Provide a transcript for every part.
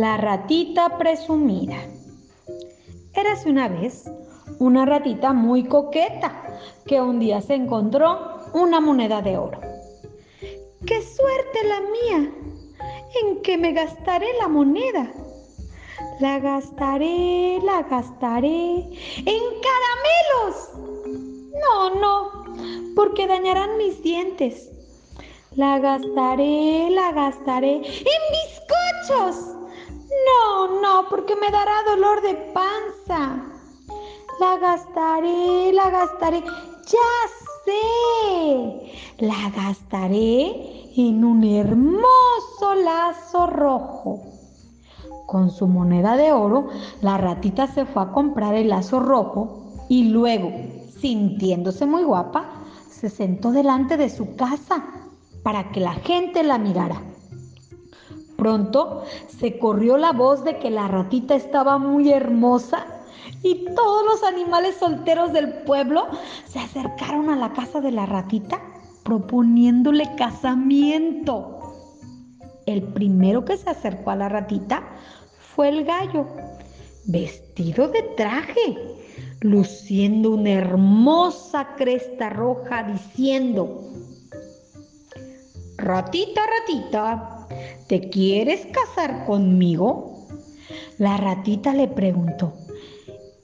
La ratita presumida. Érase una vez una ratita muy coqueta que un día se encontró una moneda de oro. ¡Qué suerte la mía! ¿En qué me gastaré la moneda? La gastaré, la gastaré en caramelos. No, no, porque dañarán mis dientes. La gastaré, la gastaré en bizcochos. No, no, porque me dará dolor de panza. La gastaré, la gastaré. Ya sé. La gastaré en un hermoso lazo rojo. Con su moneda de oro, la ratita se fue a comprar el lazo rojo y luego, sintiéndose muy guapa, se sentó delante de su casa para que la gente la mirara. Pronto se corrió la voz de que la ratita estaba muy hermosa y todos los animales solteros del pueblo se acercaron a la casa de la ratita proponiéndole casamiento. El primero que se acercó a la ratita fue el gallo, vestido de traje, luciendo una hermosa cresta roja, diciendo, Ratita, ratita, ¿Te quieres casar conmigo? La ratita le preguntó.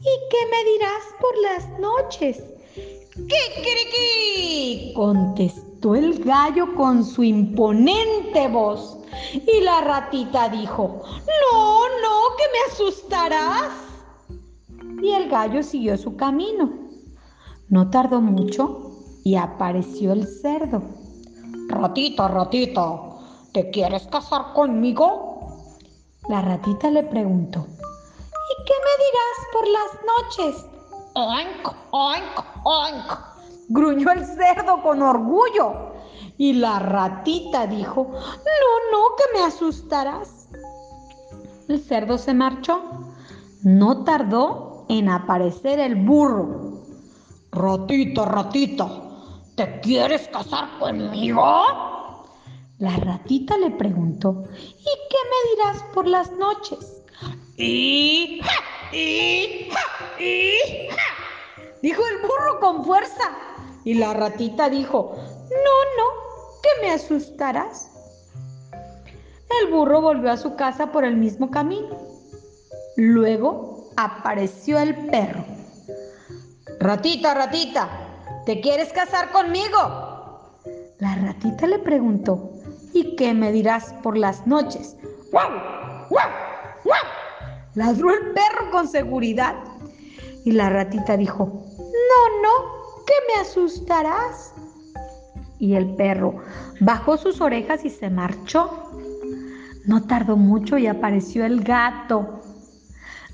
¿Y qué me dirás por las noches? ¡Qué contestó el gallo con su imponente voz. Y la ratita dijo, no, no, que me asustarás. Y el gallo siguió su camino. No tardó mucho y apareció el cerdo. Ratita, ratita, ¿Te quieres casar conmigo? La ratita le preguntó. ¿Y qué me dirás por las noches? ¡Oink, oink, oink! Gruñó el cerdo con orgullo. Y la ratita dijo, no, no, que me asustarás. El cerdo se marchó. No tardó en aparecer el burro. Ratita, ratita, ¿te quieres casar conmigo? La ratita le preguntó, ¿y qué me dirás por las noches? Y, y, y, dijo el burro con fuerza. Y la ratita dijo, no, no, que me asustarás. El burro volvió a su casa por el mismo camino. Luego apareció el perro. Ratita, ratita, ¿te quieres casar conmigo? La ratita le preguntó, ¿Y qué me dirás por las noches? ¡Guau! ¡Guau! ¡Guau! Ladró el perro con seguridad. Y la ratita dijo, no, no, que me asustarás. Y el perro bajó sus orejas y se marchó. No tardó mucho y apareció el gato.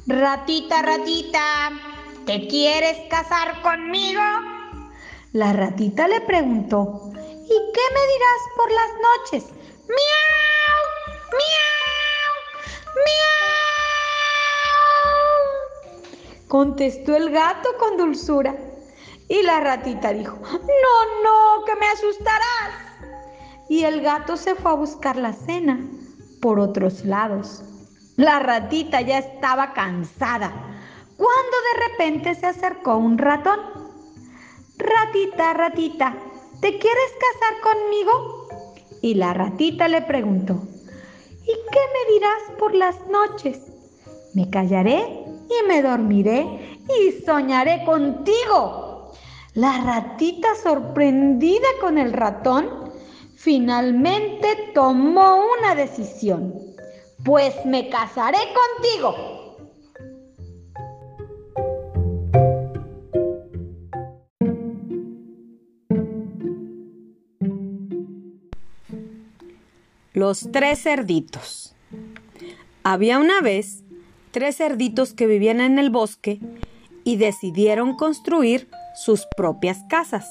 Ratita, ratita, ¿te quieres casar conmigo? La ratita le preguntó, ¿Y qué me dirás por las noches? ¡Miau! ¡Miau! ¡Miau! Contestó el gato con dulzura. Y la ratita dijo, no, no, que me asustarás. Y el gato se fue a buscar la cena por otros lados. La ratita ya estaba cansada cuando de repente se acercó un ratón. Ratita, ratita, ¿te quieres casar conmigo? Y la ratita le preguntó, ¿y qué me dirás por las noches? Me callaré y me dormiré y soñaré contigo. La ratita, sorprendida con el ratón, finalmente tomó una decisión. Pues me casaré contigo. Los tres cerditos. Había una vez tres cerditos que vivían en el bosque y decidieron construir sus propias casas.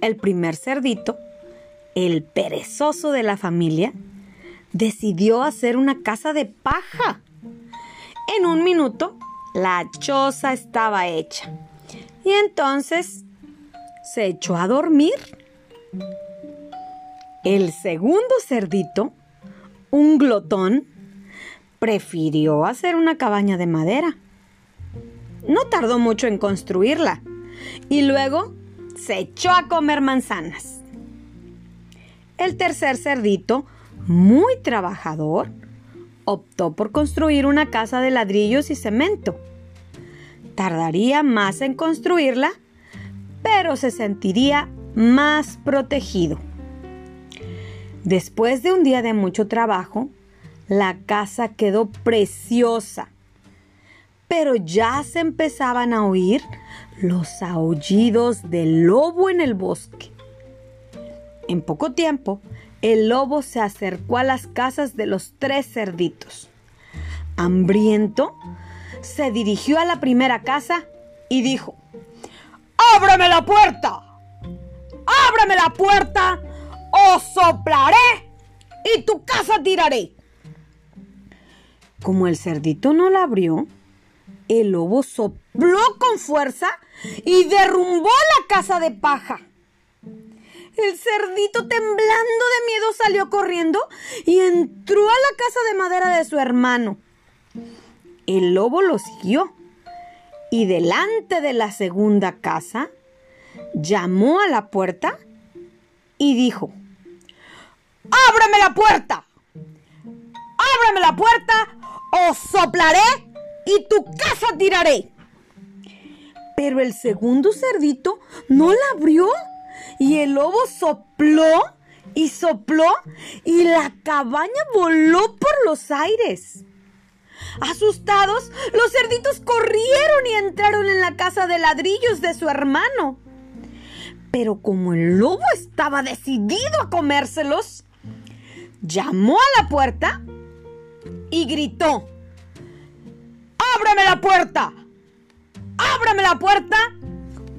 El primer cerdito, el perezoso de la familia, decidió hacer una casa de paja. En un minuto, la choza estaba hecha y entonces se echó a dormir. El segundo cerdito, un glotón, prefirió hacer una cabaña de madera. No tardó mucho en construirla y luego se echó a comer manzanas. El tercer cerdito, muy trabajador, optó por construir una casa de ladrillos y cemento. Tardaría más en construirla, pero se sentiría más protegido. Después de un día de mucho trabajo, la casa quedó preciosa, pero ya se empezaban a oír los aullidos del lobo en el bosque. En poco tiempo, el lobo se acercó a las casas de los tres cerditos. Hambriento, se dirigió a la primera casa y dijo, ¡Ábrame la puerta! ¡Ábrame la puerta o soplaré y tu casa tiraré! Como el cerdito no la abrió, el lobo sopló con fuerza y derrumbó la casa de paja. El cerdito temblando de miedo salió corriendo y entró a la casa de madera de su hermano. El lobo lo siguió y delante de la segunda casa llamó a la puerta y dijo, ¡Ábrame la puerta! ¡Ábrame la puerta o soplaré y tu casa tiraré! Pero el segundo cerdito no la abrió y el lobo sopló y sopló y la cabaña voló por los aires. Asustados, los cerditos corrieron y entraron en la casa de ladrillos de su hermano. Pero como el lobo estaba decidido a comérselos, llamó a la puerta y gritó, ¡Ábrame la puerta! ¡Ábrame la puerta!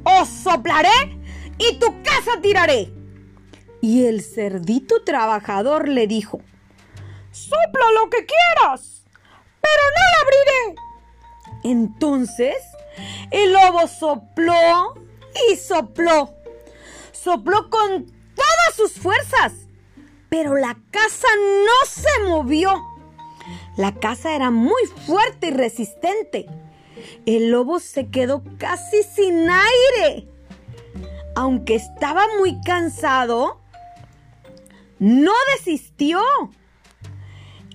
¡O soplaré y tu casa tiraré! Y el cerdito trabajador le dijo, ¡Sopla lo que quieras! pero no la abriré. Entonces el lobo sopló y sopló. Sopló con todas sus fuerzas, pero la casa no se movió. La casa era muy fuerte y resistente. El lobo se quedó casi sin aire. Aunque estaba muy cansado, no desistió.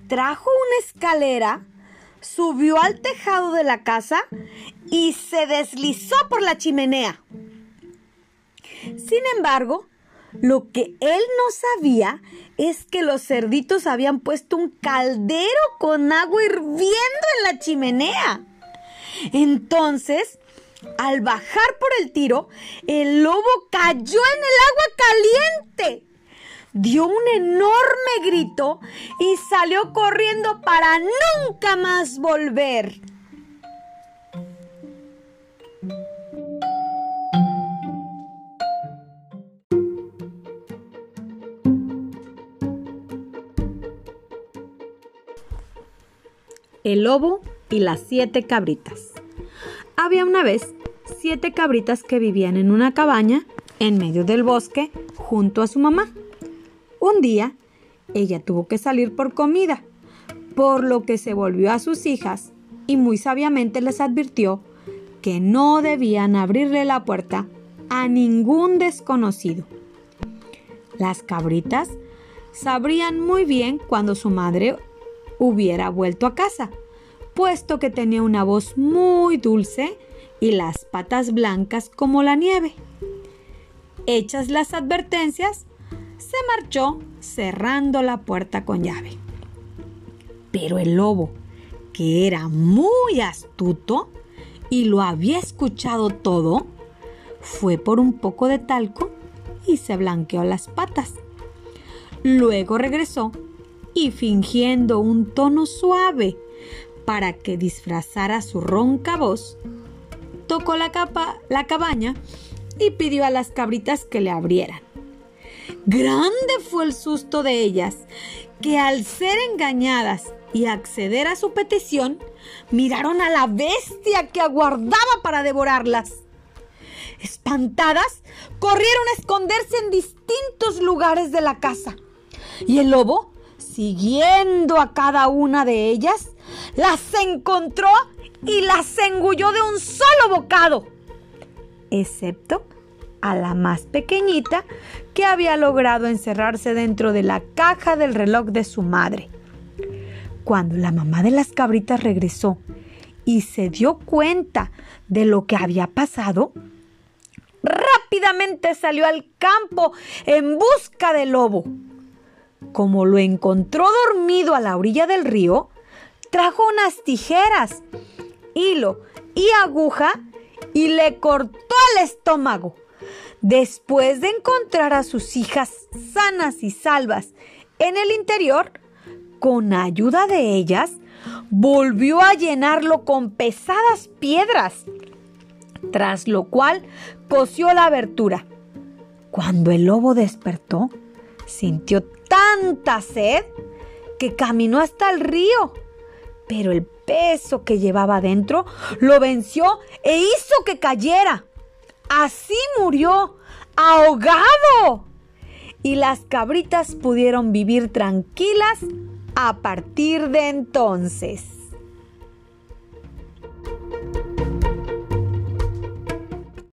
Trajo una escalera subió al tejado de la casa y se deslizó por la chimenea. Sin embargo, lo que él no sabía es que los cerditos habían puesto un caldero con agua hirviendo en la chimenea. Entonces, al bajar por el tiro, el lobo cayó en el agua caliente dio un enorme grito y salió corriendo para nunca más volver. El lobo y las siete cabritas. Había una vez siete cabritas que vivían en una cabaña en medio del bosque junto a su mamá. Un día, ella tuvo que salir por comida, por lo que se volvió a sus hijas y muy sabiamente les advirtió que no debían abrirle la puerta a ningún desconocido. Las cabritas sabrían muy bien cuando su madre hubiera vuelto a casa, puesto que tenía una voz muy dulce y las patas blancas como la nieve. Hechas las advertencias, se marchó cerrando la puerta con llave. Pero el lobo, que era muy astuto y lo había escuchado todo, fue por un poco de talco y se blanqueó las patas. Luego regresó y fingiendo un tono suave para que disfrazara su ronca voz, tocó la, capa, la cabaña y pidió a las cabritas que le abrieran. Grande fue el susto de ellas, que al ser engañadas y acceder a su petición, miraron a la bestia que aguardaba para devorarlas. Espantadas, corrieron a esconderse en distintos lugares de la casa. Y el lobo siguiendo a cada una de ellas, las encontró y las engulló de un solo bocado, excepto a la más pequeñita que había logrado encerrarse dentro de la caja del reloj de su madre. Cuando la mamá de las cabritas regresó y se dio cuenta de lo que había pasado, rápidamente salió al campo en busca del lobo. Como lo encontró dormido a la orilla del río, trajo unas tijeras, hilo y aguja y le cortó el estómago. Después de encontrar a sus hijas sanas y salvas en el interior, con ayuda de ellas, volvió a llenarlo con pesadas piedras, tras lo cual cosió la abertura. Cuando el lobo despertó, sintió tanta sed que caminó hasta el río, pero el peso que llevaba adentro lo venció e hizo que cayera. Así murió, ahogado. Y las cabritas pudieron vivir tranquilas a partir de entonces.